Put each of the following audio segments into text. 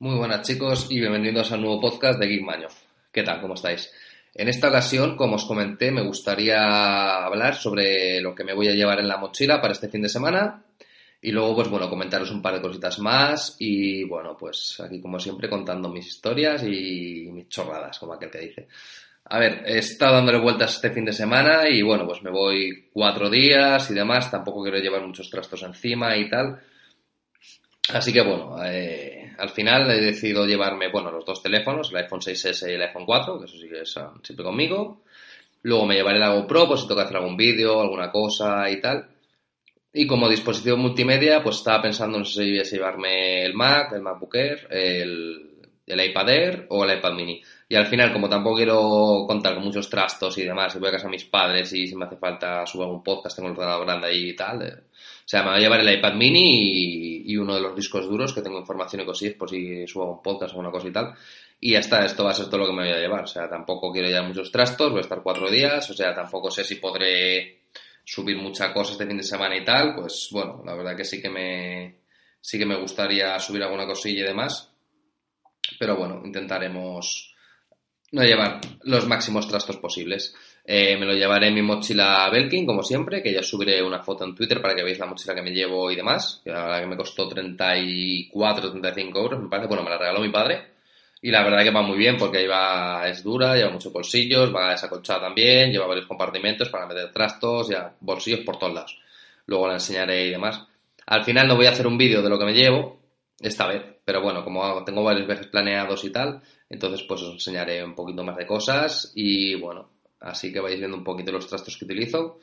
Muy buenas chicos y bienvenidos al nuevo podcast de Geek Maño. ¿Qué tal? ¿Cómo estáis? En esta ocasión, como os comenté, me gustaría hablar sobre lo que me voy a llevar en la mochila para este fin de semana y luego, pues bueno, comentaros un par de cositas más y bueno, pues aquí como siempre contando mis historias y mis chorradas, como aquel que dice. A ver, he estado dándole vueltas este fin de semana y bueno, pues me voy cuatro días y demás, tampoco quiero llevar muchos trastos encima y tal. Así que bueno, eh, al final he decidido llevarme, bueno, los dos teléfonos, el iPhone 6S y el iPhone 4, que eso sí que es siempre conmigo. Luego me llevaré la GoPro, pues si tengo que hacer algún vídeo, alguna cosa y tal. Y como dispositivo multimedia, pues estaba pensando, no sé si llevarme el Mac, el MacBook Air, el, el iPad Air o el iPad Mini. Y al final, como tampoco quiero contar con muchos trastos y demás, y voy a casa de mis padres y si me hace falta subir algún podcast, tengo el ordenador grande ahí y tal. Eh. O sea, me voy a llevar el iPad mini y, uno de los discos duros que tengo información y cosillas por si subo un podcast o alguna cosa y tal. Y ya está, esto va a ser todo lo que me voy a llevar. O sea, tampoco quiero llevar muchos trastos, voy a estar cuatro días, o sea, tampoco sé si podré subir mucha cosa este fin de semana y tal. Pues bueno, la verdad que sí que me, sí que me gustaría subir alguna cosilla y demás. Pero bueno, intentaremos no llevar los máximos trastos posibles. Eh, me lo llevaré en mi mochila Belkin, como siempre, que ya subiré una foto en Twitter para que veáis la mochila que me llevo y demás. Que la verdad que me costó 34, 35 euros, me parece. Bueno, me la regaló mi padre. Y la verdad que va muy bien porque va, es dura, lleva muchos bolsillos, va desacolchada también, lleva varios compartimentos para meter trastos, ya bolsillos por todos lados. Luego la enseñaré y demás. Al final no voy a hacer un vídeo de lo que me llevo, esta vez. Pero bueno, como tengo varios viajes planeados y tal, entonces pues os enseñaré un poquito más de cosas y bueno, así que vais viendo un poquito los trastos que utilizo.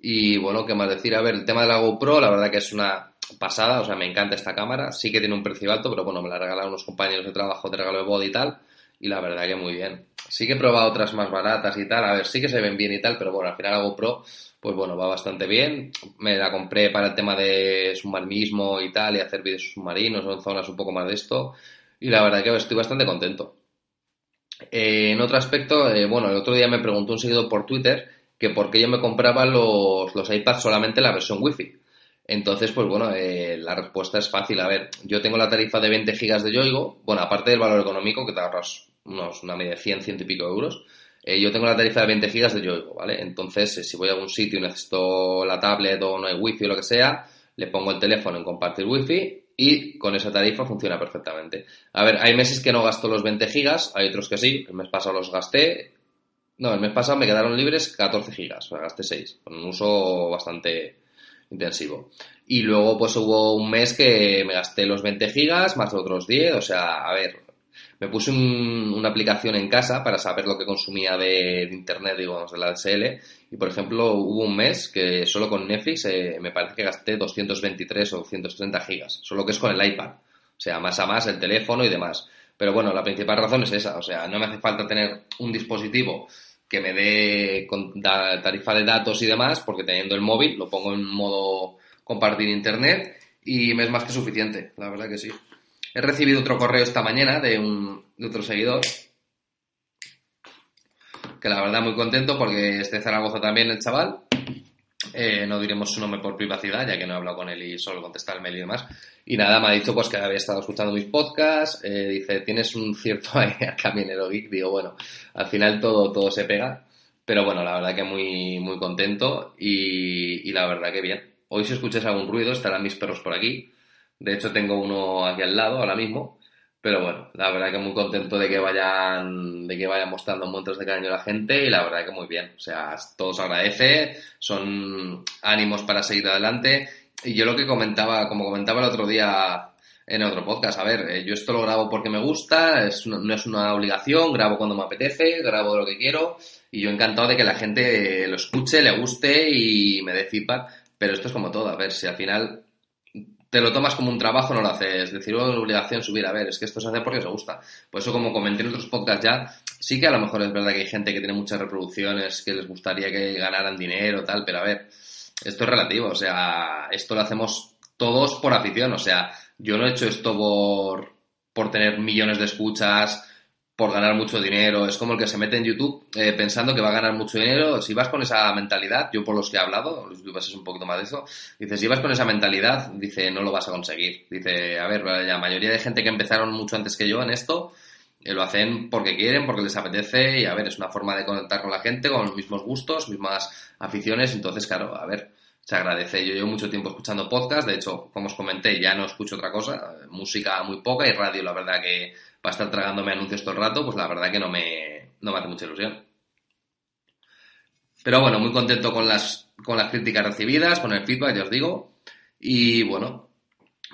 Y bueno, ¿qué más decir? A ver, el tema de la GoPro, la verdad que es una pasada, o sea, me encanta esta cámara. Sí que tiene un precio alto, pero bueno, me la regalaron unos compañeros de trabajo de regalo de body y tal. Y la verdad que muy bien. Sí que he probado otras más baratas y tal. A ver, sí que se ven bien y tal, pero bueno, al final la GoPro, pues bueno, va bastante bien. Me la compré para el tema de submarinismo y tal, y hacer vídeos submarinos o en zonas un poco más de esto. Y la verdad que estoy bastante contento. Eh, en otro aspecto, eh, bueno, el otro día me preguntó un seguidor por Twitter que por qué yo me compraba los, los iPads solamente la versión Wi-Fi. Entonces, pues bueno, eh, la respuesta es fácil. A ver, yo tengo la tarifa de 20 gigas de Yoigo. Bueno, aparte del valor económico, que te ahorras unos, una media de 100, 100 y pico euros. yo tengo la tarifa de 20 gigas de Yoigo, ¿vale? Entonces, si voy a algún sitio y necesito la tablet o no hay Wi-Fi o lo que sea, le pongo el teléfono en compartir Wi-Fi y con esa tarifa funciona perfectamente. A ver, hay meses que no gasto los 20 gigas, hay otros que sí, el mes pasado los gasté. No, el mes pasado me quedaron libres 14 gigas, o sea, gasté 6, con un uso bastante intensivo. Y luego pues hubo un mes que me gasté los 20 gigas más otros 10, o sea, a ver, me puse una aplicación en casa para saber lo que consumía de, internet, digamos, de la DSL. Y, por ejemplo, hubo un mes que solo con Netflix eh, me parece que gasté 223 o 230 gigas, solo que es con el iPad. O sea, más a más el teléfono y demás. Pero bueno, la principal razón es esa. O sea, no me hace falta tener un dispositivo que me dé tarifa de datos y demás, porque teniendo el móvil lo pongo en modo compartir internet y me es más que suficiente, la verdad que sí. He recibido otro correo esta mañana de, un, otro seguidor. Que la verdad muy contento porque este Zaragoza también el chaval. Eh, no diremos su nombre por privacidad, ya que no he hablado con él y solo contesta el mail y demás. Y nada, me ha dicho pues que había estado escuchando mis podcasts. Eh, dice, tienes un cierto caminero geek. Digo, bueno, al final todo, todo se pega. Pero bueno, la verdad que muy, muy contento y, y la verdad que bien. Hoy si escuchas algún ruido estarán mis perros por aquí. De hecho, tengo uno aquí al lado ahora mismo. Pero bueno, la verdad que muy contento de que vayan, de que vayan mostrando montos de cariño a la gente y la verdad que muy bien. O sea, todo se agradece, son ánimos para seguir adelante. Y yo lo que comentaba, como comentaba el otro día en otro podcast, a ver, eh, yo esto lo grabo porque me gusta, es no es una obligación, grabo cuando me apetece, grabo lo que quiero y yo encantado de que la gente lo escuche, le guste y me dé. Pero esto es como todo, a ver, si al final te lo tomas como un trabajo, no lo haces. Decir, oh, una obligación subir, a ver, es que esto se hace porque se gusta. Por eso, como comenté en otros podcasts ya, sí que a lo mejor es verdad que hay gente que tiene muchas reproducciones, que les gustaría que ganaran dinero, tal, pero a ver, esto es relativo, o sea, esto lo hacemos todos por afición, o sea, yo no he hecho esto por, por tener millones de escuchas, por ganar mucho dinero. Es como el que se mete en YouTube eh, pensando que va a ganar mucho dinero. Si vas con esa mentalidad, yo por los que he hablado, los youtubers es un poquito más de eso, dice, si vas con esa mentalidad, dice, no lo vas a conseguir. Dice, a ver, la mayoría de gente que empezaron mucho antes que yo en esto, eh, lo hacen porque quieren, porque les apetece y a ver, es una forma de conectar con la gente, con los mismos gustos, mismas aficiones. Entonces, claro, a ver, se agradece. Yo llevo mucho tiempo escuchando podcast, de hecho, como os comenté, ya no escucho otra cosa, música muy poca y radio, la verdad que para estar tragándome anuncios todo el rato, pues la verdad que no me, no me hace mucha ilusión. Pero bueno, muy contento con las, con las críticas recibidas, con el feedback, ya os digo. Y bueno,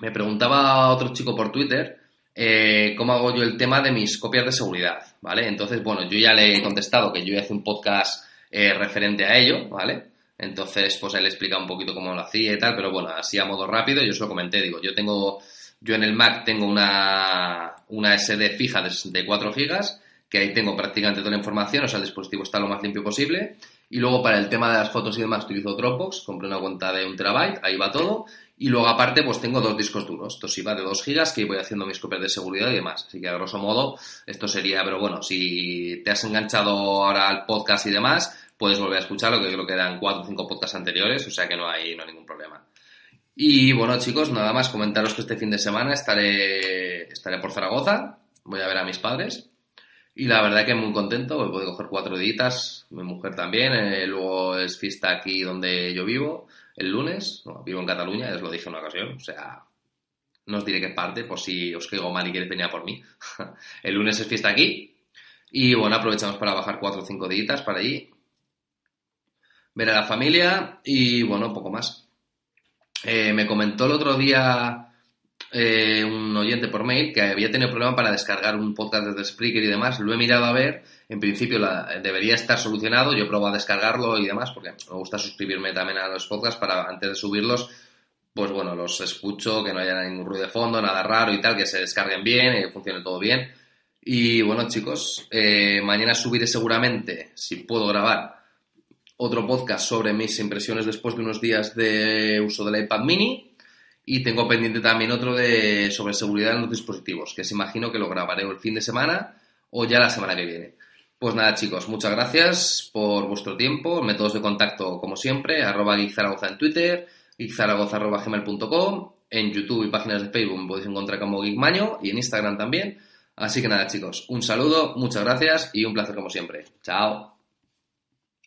me preguntaba otro chico por Twitter eh, cómo hago yo el tema de mis copias de seguridad, ¿vale? Entonces, bueno, yo ya le he contestado que yo hice un podcast eh, referente a ello, ¿vale? Entonces, pues él explica un poquito cómo lo hacía y tal, pero bueno, así a modo rápido, yo os lo comenté, digo, yo tengo yo en el Mac tengo una, una SD fija de 64 GB, que ahí tengo prácticamente toda la información, o sea, el dispositivo está lo más limpio posible. Y luego para el tema de las fotos y demás utilizo Dropbox, compré una cuenta de un terabyte, ahí va todo. Y luego aparte pues tengo dos discos duros, esto sí va de 2 GB que voy haciendo mis copias de seguridad y demás. Así que a grosso modo esto sería, pero bueno, si te has enganchado ahora al podcast y demás, puedes volver a escucharlo, que creo que eran 4 o 5 podcasts anteriores, o sea que no hay, no hay ningún problema. Y bueno, chicos, nada más comentaros que este fin de semana estaré, estaré por Zaragoza, voy a ver a mis padres. Y la verdad que muy contento, voy a coger cuatro días, mi mujer también, eh, luego es fiesta aquí donde yo vivo, el lunes, vivo en Cataluña, os lo dije en una ocasión, o sea, no os diré qué parte, por si os caigo mal y queréis venir a por mí. el lunes es fiesta aquí, y bueno, aprovechamos para bajar cuatro o cinco días para allí, ver a la familia y bueno, poco más. Eh, me comentó el otro día eh, un oyente por mail que había tenido problema para descargar un podcast desde Spreaker y demás. Lo he mirado a ver. En principio debería estar solucionado. Yo he probado a descargarlo y demás porque me gusta suscribirme también a los podcasts para antes de subirlos. Pues bueno, los escucho, que no haya ningún ruido de fondo, nada raro y tal, que se descarguen bien, y funcione todo bien. Y bueno, chicos, eh, mañana subiré seguramente, si puedo grabar, otro podcast sobre mis impresiones después de unos días de uso del iPad mini. Y tengo pendiente también otro de sobre seguridad en los dispositivos, que se imagino que lo grabaré el fin de semana o ya la semana que viene. Pues nada, chicos, muchas gracias por vuestro tiempo. Métodos de contacto, como siempre, arroba Zaragoza en Twitter, gmail.com en YouTube y páginas de Facebook me podéis encontrar como Geekmaño y en Instagram también. Así que nada, chicos, un saludo, muchas gracias y un placer como siempre. Chao.